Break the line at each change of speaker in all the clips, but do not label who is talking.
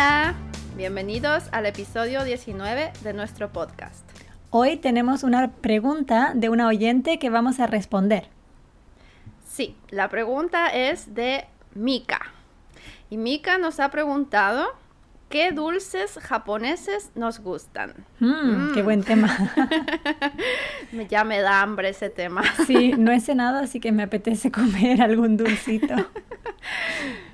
Hola.
Bienvenidos al episodio 19 de nuestro podcast.
Hoy tenemos una pregunta de una oyente que vamos a responder.
Sí, la pregunta es de Mika. Y Mika nos ha preguntado qué dulces japoneses nos gustan.
Mm, Qué buen tema.
Ya me da hambre ese tema.
Sí, no he cenado, así que me apetece comer algún dulcito.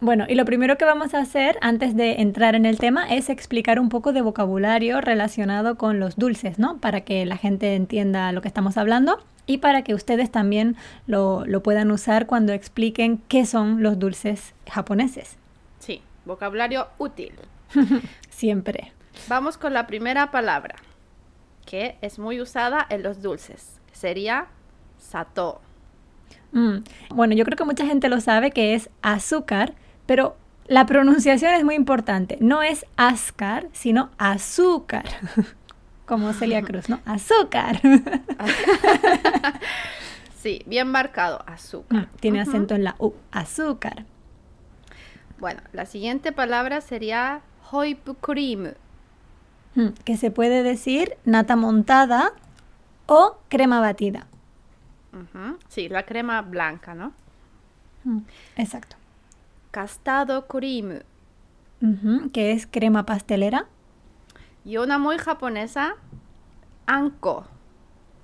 Bueno, y lo primero que vamos a hacer antes de entrar en el tema es explicar un poco de vocabulario relacionado con los dulces, ¿no? Para que la gente entienda lo que estamos hablando y para que ustedes también lo, lo puedan usar cuando expliquen qué son los dulces japoneses.
Sí, vocabulario útil.
Siempre.
Vamos con la primera palabra, que es muy usada en los dulces. Sería sato.
Mm, Bueno, yo creo que mucha gente lo sabe que es azúcar, pero la pronunciación es muy importante. No es azúcar, sino azúcar. Como Celia Cruz, ¿no? Azúcar.
Sí, bien marcado, azúcar.
Mm, Tiene acento en la U. Azúcar.
Bueno, la siguiente palabra sería hoipu cream.
Mm, Que se puede decir nata montada o crema batida.
Sí, la crema blanca, ¿no?
Mm, Exacto.
Castado cream.
Ujú, Que es crema pastelera.
Y una muy japonesa, anko.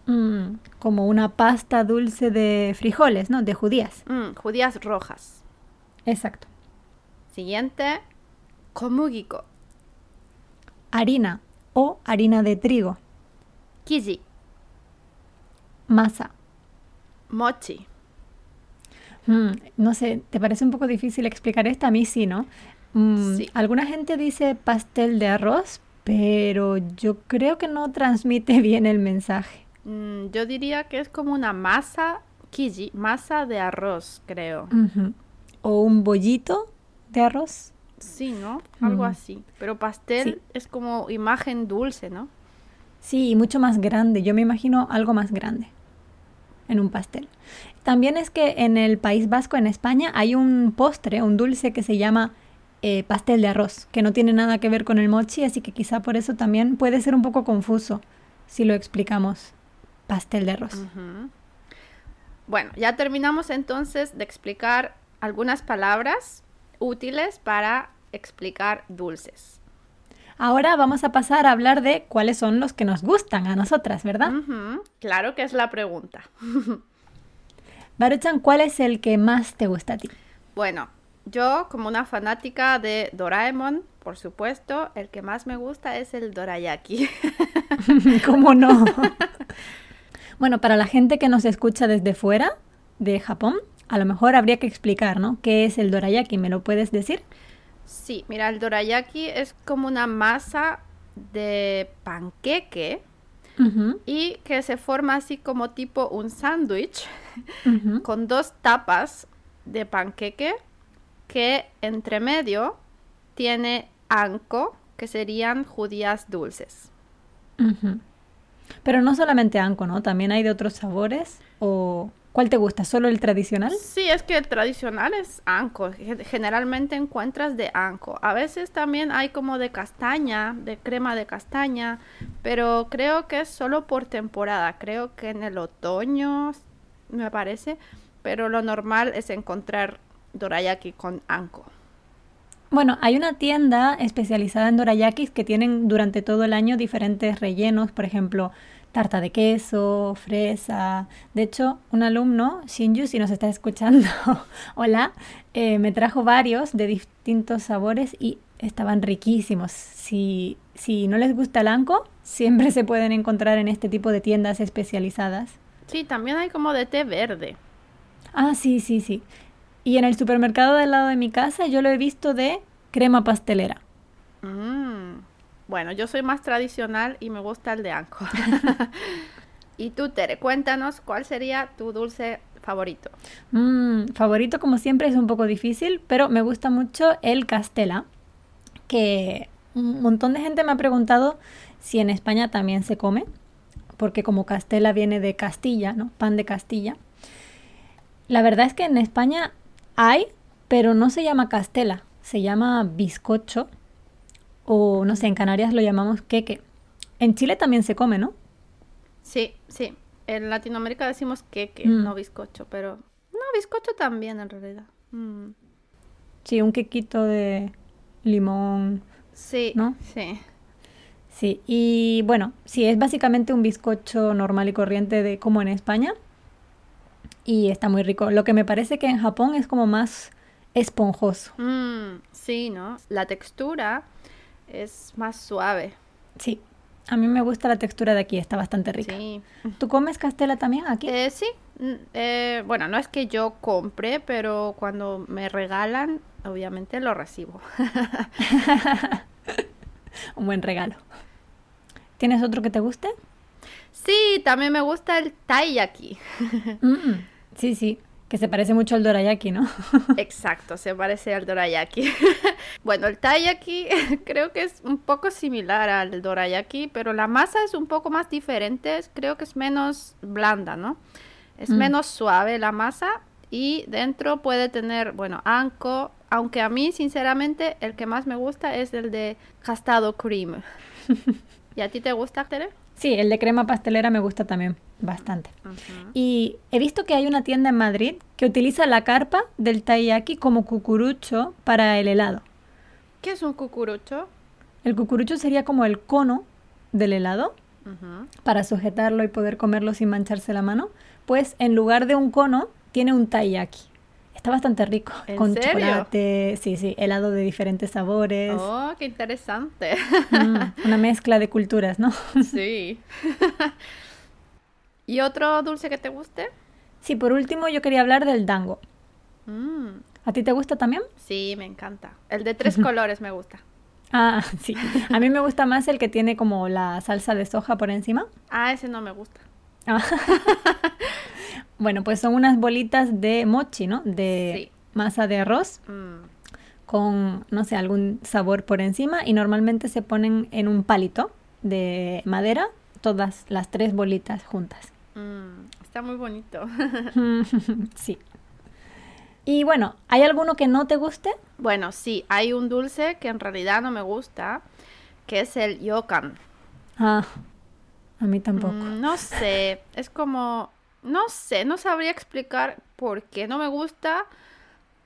Mm, Como una pasta dulce de frijoles, ¿no? De judías.
Mm, judías rojas.
Exacto.
Siguiente, komugiko.
Harina o harina de trigo.
Kiji.
Masa.
Mochi.
Mm, no sé, ¿te parece un poco difícil explicar esta? A mí sí, ¿no? Mm,
Sí.
Alguna gente dice pastel de arroz, pero yo creo que no transmite bien el mensaje.
Mm, yo diría que es como una masa, kiji, masa de arroz, creo.
O un bollito de arroz.
Sí, ¿no? Algo así. Pero pastel
Sí.
es como imagen dulce, ¿no?
Sí, y mucho más grande. Yo me imagino algo más grande en un pastel. También es que en el País Vasco, en España, hay un postre, un dulce que se llama eh, pastel de arroz, que no tiene nada que ver con el mochi, así que quizá por eso también puede ser un poco confuso si lo explicamos pastel de arroz.
Bueno, ya terminamos entonces de explicar algunas palabras útiles para explicar dulces.
Ahora vamos a pasar a hablar de cuáles son los que nos gustan a nosotras, ¿verdad?
Claro que es la pregunta.
Baruchan, ¿cuál es el que más te gusta a ti?
Bueno, yo como una fanática de Doraemon, por supuesto, el que más me gusta es el dorayaki.
¿Cómo no? bueno, para la gente que nos escucha desde fuera de Japón, a lo mejor habría que explicar, ¿no? ¿Qué es el dorayaki? ¿Me lo puedes decir?
Sí, mira, el dorayaki es como una masa de panqueque y que se forma así como tipo un sándwich con dos tapas de panqueque que entre medio tiene anko, que serían judías dulces.
Pero no solamente anko, ¿no? También hay de otros sabores. ¿O cuál te gusta? ¿Solo el tradicional?
Sí, es que el tradicional es anco. Ge- Generalmente encuentras de anco. A veces también hay como de castaña, de crema de castaña, pero creo que es solo por temporada. Creo que en el otoño, me parece, pero lo normal es encontrar dorayaki con anco.
Bueno, hay una tienda especializada en dorayakis que tienen durante todo el año diferentes rellenos, por ejemplo, tarta de queso, fresa. De hecho, un alumno, Shinju, si nos está escuchando, hola, eh, me trajo varios de distintos sabores y estaban riquísimos. Si, si no les gusta el anco, siempre se pueden encontrar en este tipo de tiendas especializadas.
Sí, también hay como de té verde.
Ah, sí, sí, sí. Y en el supermercado del lado de mi casa yo lo he visto de crema pastelera.
Mm. Bueno, yo soy más tradicional y me gusta el de anco. y tú, Tere, cuéntanos cuál sería tu dulce favorito.
Mm, favorito, como siempre, es un poco difícil, pero me gusta mucho el castela, que un montón de gente me ha preguntado si en España también se come, porque como castela viene de Castilla, ¿no? Pan de Castilla. La verdad es que en España hay, pero no se llama castela, se llama bizcocho o no sé, en Canarias lo llamamos queque. En Chile también se come, ¿no?
Sí, sí. En Latinoamérica decimos queque,
Mm.
no bizcocho, pero no, bizcocho también en realidad. Mm.
Sí, un quequito de limón.
Sí,
¿No?
sí.
Sí, y bueno, sí, es básicamente un bizcocho normal y corriente de como en España. Y está muy rico. Lo que me parece que en Japón es como más esponjoso.
Mm, sí, ¿no? La textura es más suave.
Sí, a mí me gusta la textura de aquí, está bastante rica.
Sí.
¿Tú comes castela también aquí?
Eh, sí. mm, eh, bueno, no es que yo compre, pero cuando me regalan, obviamente lo recibo.
Un buen regalo. ¿Tienes otro que te guste?
Sí, también me gusta el taiyaki.
Mm, sí, sí, que se parece mucho al dorayaki, ¿no?
Exacto, se parece al dorayaki. bueno, el taiyaki creo que es un poco similar al dorayaki, pero la masa es un poco más diferente. Creo que es menos blanda, ¿no? Es
Mm.
menos suave la masa y dentro puede tener, bueno, anko, aunque a mí sinceramente el que más me gusta es el de castado cream. ¿Y a ti te gusta, Tere?
Sí, el de crema pastelera me gusta también bastante. Y he visto que hay una tienda en Madrid que utiliza la carpa del taiyaki como cucurucho para el helado.
¿Qué es un cucurucho?
El cucurucho sería como el cono del helado para sujetarlo y poder comerlo sin mancharse la mano. Pues en lugar de un cono tiene un taiyaki. Está bastante rico.
¿En
con
serio?
chocolate, sí, sí, helado de diferentes sabores.
Oh, qué interesante.
Mm, una mezcla de culturas, ¿no?
Sí. ¿Y otro dulce que te guste?
Sí, por último yo quería hablar del dango.
Mm,
¿A ti te gusta también?
sí, me encanta. El de tres colores me gusta.
Ah, sí. A mí me gusta más el que tiene como la salsa de soja por encima.
Ah, ese no me gusta.
Ah. Bueno, pues son unas bolitas de mochi, ¿no? De
Sí.
masa de arroz
Mm,
con, no sé, algún sabor por encima y normalmente se ponen en un palito de madera todas las tres bolitas juntas.
mm, está muy bonito.
Sí. Y bueno, ¿hay alguno que no te guste?
bueno, sí, hay un dulce que en realidad no me gusta, que es el yokan.
Ah, a mí tampoco.
Mm, no sé, es como, no sé, no sabría explicar por qué no me gusta.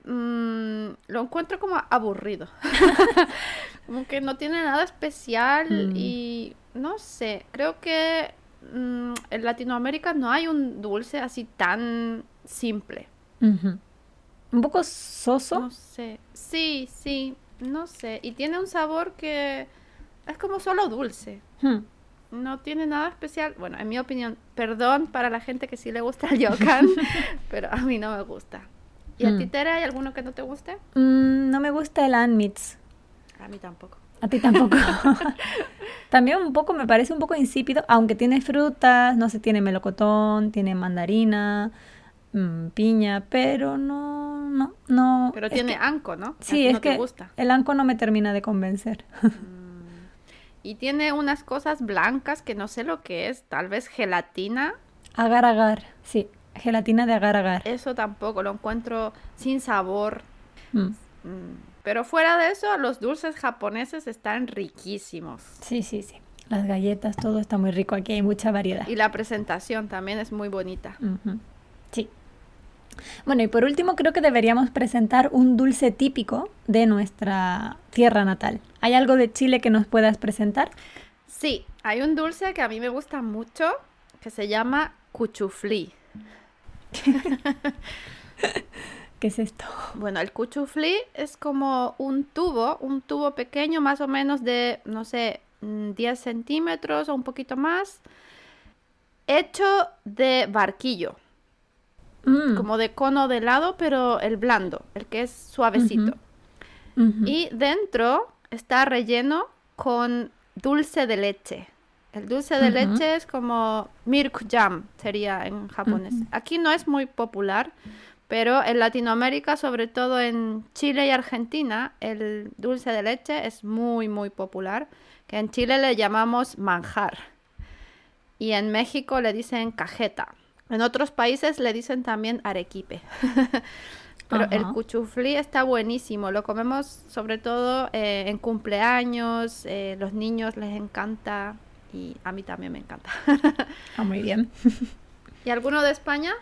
Mm, lo encuentro como aburrido. como que no tiene nada especial
Mm.
y no sé, creo que mm, en Latinoamérica no hay un dulce así tan simple.
Un poco soso.
No sé, sí, sí, no sé. Y tiene un sabor que es como solo dulce.
Hmm.
No tiene nada especial. Bueno, en mi opinión, perdón para la gente que sí le gusta el yokan, pero a mí no me gusta. ¿Y a ti,
Mm.
Tere, hay alguno que no te guste?
Mm, no me gusta el anmits.
A mí tampoco.
A ti tampoco. También un poco, me parece un poco insípido, aunque tiene frutas, no sé, tiene melocotón, tiene mandarina, mm, piña, pero no, no, no.
Pero tiene
que-
anco, ¿no?
Sí, es
no te
que
gusta.
el anco no me termina de convencer.
Y tiene unas cosas blancas que no sé lo que es, tal vez gelatina.
Agar agar, sí, gelatina de agar agar.
Eso tampoco, lo encuentro sin sabor.
Mm,
Mm, Pero fuera de eso, los dulces japoneses están riquísimos.
Sí, sí, sí. Las galletas, todo está muy rico aquí, hay mucha variedad.
Y la presentación también es muy bonita.
Sí. Bueno, y por último creo que deberíamos presentar un dulce típico de nuestra tierra natal. ¿Hay algo de Chile que nos puedas presentar?
Sí, hay un dulce que a mí me gusta mucho que se llama cuchuflí.
¿Qué es esto?
Bueno, el cuchuflí es como un tubo, un tubo pequeño más o menos de, no sé, mm, 10 centímetros o un poquito más, hecho de barquillo,
Mm,
como de cono de helado, pero el blando, el que es suavecito. Y dentro está relleno con dulce de leche. El dulce de leche es como milk jam, sería en japonés. Aquí no es muy popular, pero en Latinoamérica, sobre todo en Chile y Argentina, el dulce de leche es muy, muy popular, que en Chile le llamamos manjar. Y en México le dicen cajeta. En otros países le dicen también arequipe. Pero el cuchuflí está buenísimo. Lo comemos sobre todo eh, en cumpleaños. eh, los niños les encanta. Y a mí también me encanta.
Ah, muy bien.
¿Y alguno de España?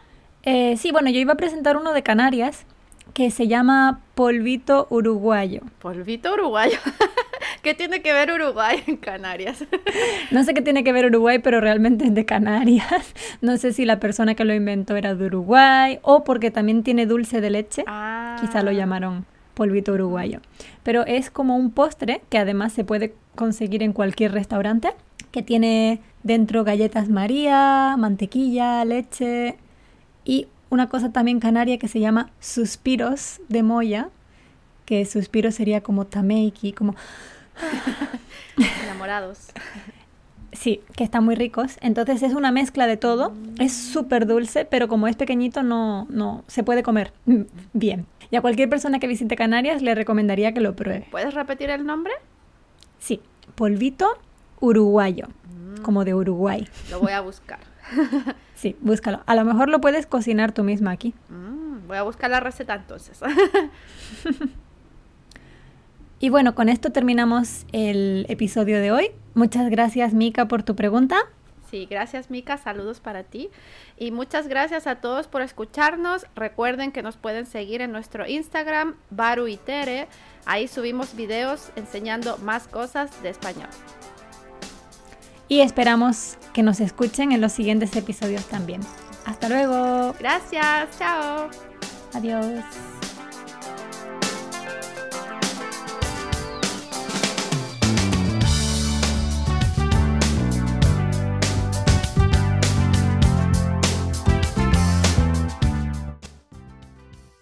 Eh, sí, bueno, yo iba a presentar uno de Canarias que se llama polvito uruguayo.
Polvito uruguayo. ¿Qué tiene que ver Uruguay en Canarias?
No sé qué tiene que ver Uruguay, pero realmente es de Canarias. No sé si la persona que lo inventó era de Uruguay o porque también tiene dulce de leche.
Ah.
Quizá lo llamaron polvito uruguayo. Pero es como un postre que además se puede conseguir en cualquier restaurante, que tiene dentro galletas María, mantequilla, leche y una cosa también canaria que se llama suspiros de moya, que suspiro sería como tameiki, como
Enamorados.
Sí, que están muy ricos. Entonces es una mezcla de todo. Es súper dulce, pero como es pequeñito no, no se puede comer mm, bien. Y a cualquier persona que visite Canarias le recomendaría que lo pruebe.
¿Puedes repetir el nombre?
Sí, polvito uruguayo, como de Uruguay.
Lo voy a buscar.
Sí, búscalo. A lo mejor lo puedes cocinar tú misma aquí.
Mm, voy a buscar la receta entonces.
Y bueno, con esto terminamos el episodio de hoy. Muchas gracias, Mika, por tu pregunta.
Sí, gracias Mica, saludos para ti. Y muchas gracias a todos por escucharnos. Recuerden que nos pueden seguir en nuestro Instagram, Baru y Tere. Ahí subimos videos enseñando más cosas de español.
Y esperamos que nos escuchen en los siguientes episodios también. Hasta luego.
Gracias, chao.
Adiós.